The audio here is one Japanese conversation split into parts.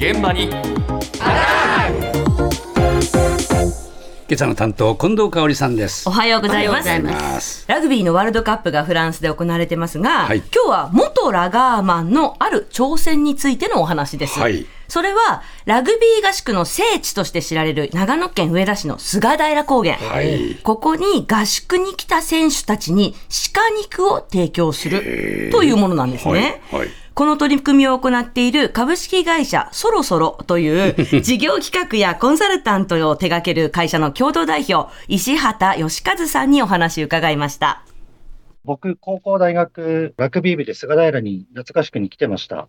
現場に。今朝の担当近藤香織さんです。おはようございます。ラグビーのワールドカップがフランスで行われてますが、はい。今日は元ラガーマンのある挑戦についてのお話です。はい。それは、ラグビー合宿の聖地として知られる長野県上田市の菅平高原。はい。ここに合宿に来た選手たちに鹿肉を提供するというものなんですね。はい。はいこの取り組みを行っている株式会社そろそろという 事業企画やコンサルタントを手掛ける会社の共同代表、石畑義和さんにお話を伺いました。僕、高校大学、ラグビー部で菅平に夏合宿に来てました。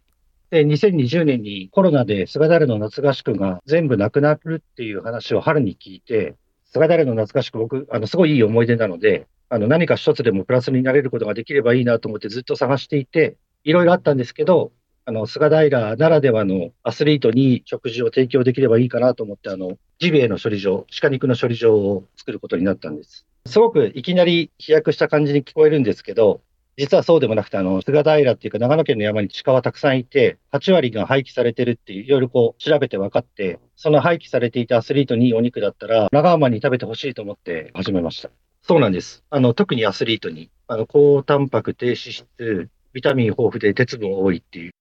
で、2020年にコロナで菅平の夏合宿が全部なくなるっていう話を春に聞いて、菅平の夏合宿僕、あの、すごいいい思い出なので、あの、何か一つでもプラスになれることができればいいなと思ってずっと探していて、いろいろあったんですけど、あの、菅平ならではのアスリートに食事を提供できればいいかなと思って、あの、ジビエの処理場、鹿肉の処理場を作ることになったんです。すごくいきなり飛躍した感じに聞こえるんですけど、実はそうでもなくて、あの、菅平っていうか長野県の山に鹿はたくさんいて、8割が廃棄されてるっていう、いろいろこう調べて分かって、その廃棄されていたアスリートにいいお肉だったら、長浜に食べてほしいと思って始めました。そうなんです。あの、特にアスリートに、あの、高タンパク、低脂質、ビタミン豊富で鉄分多いっていう。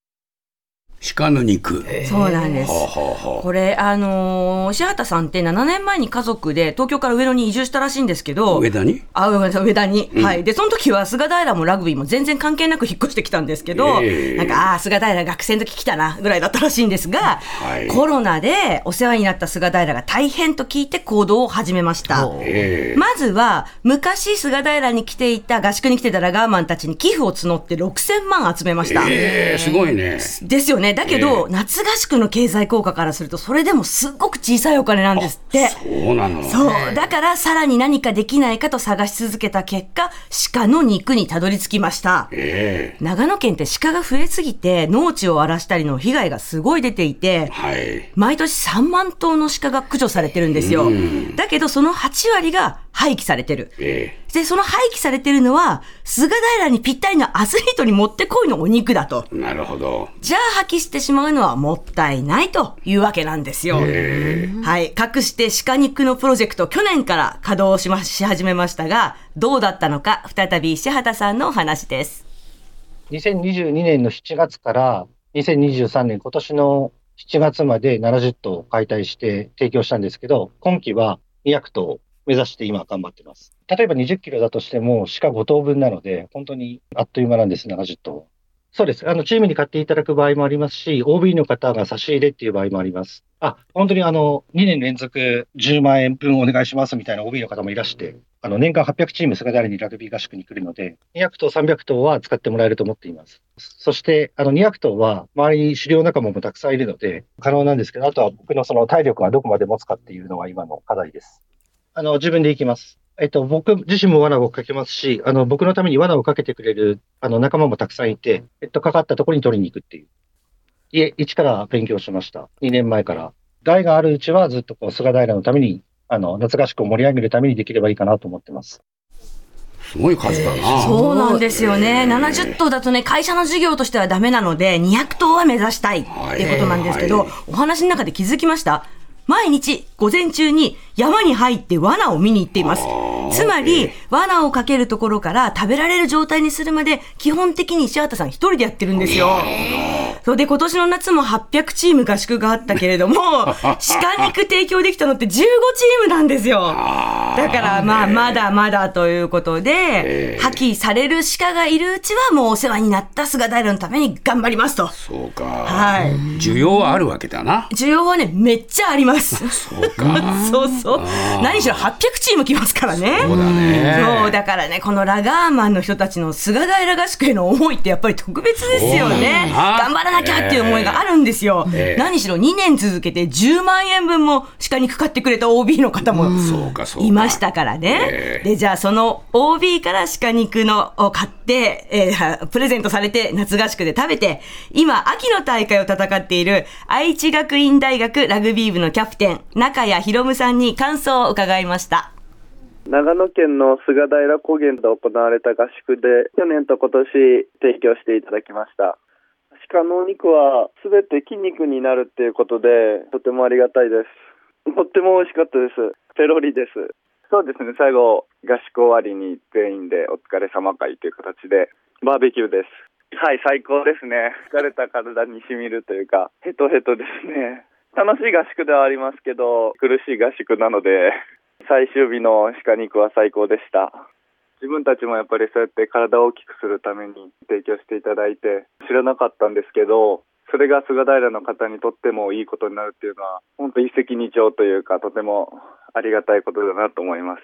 鹿の肉そうなんです。はあはあはあこれ、あのー石畑さんって7年前に家族で東京から上野に移住したらしいんですけど、上田に？あ、ごめんなさい、上田に。はい。で、その時は菅平もラグビーも全然関係なく引っ越してきたんですけど、ええなんか、ああ、菅平学生の時来たな、ぐらいだったらしいんですが、はいコロナでお世話になった菅平が大変と聞いて行動を始めました。ええまずは、昔菅平に来ていた、合宿に来てたラガーマンたちに寄付を募って6000万集めました。ええすごいねですよね。だけど、夏合宿の経済効果からすると、それでもすっごく小さいお金なんですって。そうなのそう。だから、さらに何かできないかと探し続けた結果、鹿の肉にたどり着きました。ええ長野県って鹿が増えすぎて、農地を荒らしたりの被害がすごい出ていて、はい毎年3万頭の鹿が駆除されてるんですよ。だけど、その8割が廃棄されてる。えで、その廃棄されてるのは、菅平にぴったりのアスリートにもってこいのお肉だと。えなるほどじゃあ破棄してしまうのはもったいないというわけなんですよ。はい。かくして鹿肉のプロジェクト、去年から稼働しま、し始めましたが、どうだったのか、再び石畑さんのお話です。2022年の7月から2023年今年の7月まで70頭解体して提供したんですけど、今期は200頭を目指して今頑張ってます。例えば20キロだとしても鹿5頭分なので、本当にあっという間なんです、70頭。そうです。あの、チームに買っていただく場合もありますし、OB の方が差し入れっていう場合もあります。あ、本当にあの、2年連続10万円分お願いしますみたいな OB の方もいらして、あの、年間800チーム菅平にラグビー合宿に来るので、200頭、300頭は使ってもらえると思っています。そして、あの、200頭は周りに狩猟仲間もたくさんいるので、可能なんですけど、あとは僕のその体力はどこまで持つかっていうのは今の課題です。あの、自分で行きます。えっと、僕自身も罠をかけますし、あの、僕のために罠をかけてくれる、あの、仲間もたくさんいて、えっと、かかったところに取りに行くっていう。いえ、一から勉強しました。2年前から。害があるうちはずっとこう、菅平のために、あの、夏合宿を盛り上げるためにできればいいかなと思ってます。すごい数だなそうなんですよね。70頭だとね、会社の事業としてはダメなので、200頭は目指したいっていうことなんですけど、はいお話の中で気づきました毎日午前中に山に入って罠を見に行っています。つまり、罠をかけるところから食べられる状態にするまで、基本的に石畑さん一人でやってるんですよ。そうで、今年の夏も800チーム合宿があったけれども、鹿肉提供できたのって15チームなんですよ。だから、まあ、まだまだということで、破棄される鹿がいるうちは、もうお世話になった菅平のために頑張りますと。そうか、はい。需要はあるわけだな需要はね、めっちゃあります。そうか そうそう。何しろ800チーム来ますからね。そうだねそう、だからね、このラガーマンの人たちの菅平合宿への思いってやっぱり特別ですよね。頑張らなきゃっていう思いがあるんですよ。ええ何しろ2年続けて10万円分も鹿肉買ってくれた OB の方もそうかそうかいましたからね。ええで、じゃあその OB から鹿肉のを買って、えープレゼントされて夏合宿で食べて、今秋の大会を戦っている愛知学院大学ラグビー部のキャプテン、中谷博夢さんに感想を伺いました。長野県の菅平高原で行われた合宿で去年と今年提供していただきました鹿のお肉は全て筋肉になるっていうことで、とてもありがたいです。とっても美味しかったです。ペロリです。そうですね、最後、合宿終わりに全員でお疲れ様会という形で、バーベキューです。はい、最高ですね。疲れた体に染みるというか、ヘトヘトですね。楽しい合宿ではありますけど、苦しい合宿なので、最終日の鹿肉は最高でした。自分たちもやっぱりそうやって体を大きくするために提供していただいて知らなかったんですけど、それが菅平の方にとってもいいことになるっていうのは、本当一石二鳥というか、とてもありがたいことだなと思います。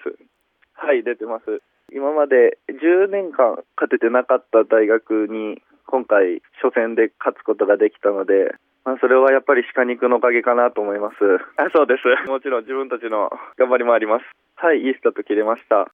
はい、出てます。今まで10年間勝ててなかった大学に、今回初戦で勝つことができたので、まあ、それはやっぱり鹿肉のおかげかなと思います。あそうです。もちろん自分たちの頑張りもあります。はい、いいスタート切れました。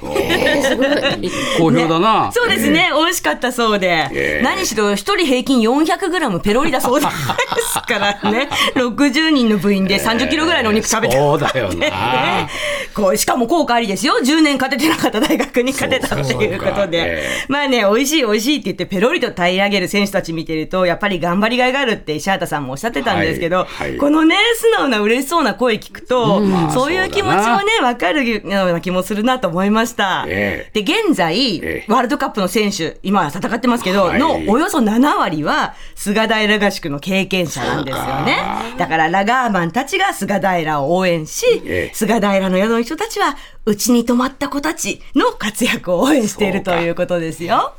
好評だな。そうですね、美味しかったそうで、ええ何しろ一人平均400グラムペロリだそうですからね、60人の部員で30キロぐらいのお肉食べて。そうだよな。こうしかも効果ありですよ。10年勝ててなかった大学に勝てたっていうことで。え。まあね、美味しい美味しいって言ってペロリと平らげる選手たち見てると、やっぱり頑張りがいがあるって石畑さんもおっしゃってたんですけど、このね、素直な嬉しそうな声聞くと、ん。そういう気持ちもね、わかるような気もするなと思いました。えで、現在、ええワールドカップの選手、今戦ってますけど、はいのおよそ7割は、菅平合宿の経験者なんですよね。だから、ラガーマンたちが菅平を応援し、ええ菅平の宿の人たちは、うちに泊まった子たちの活躍を応援しているということですよ。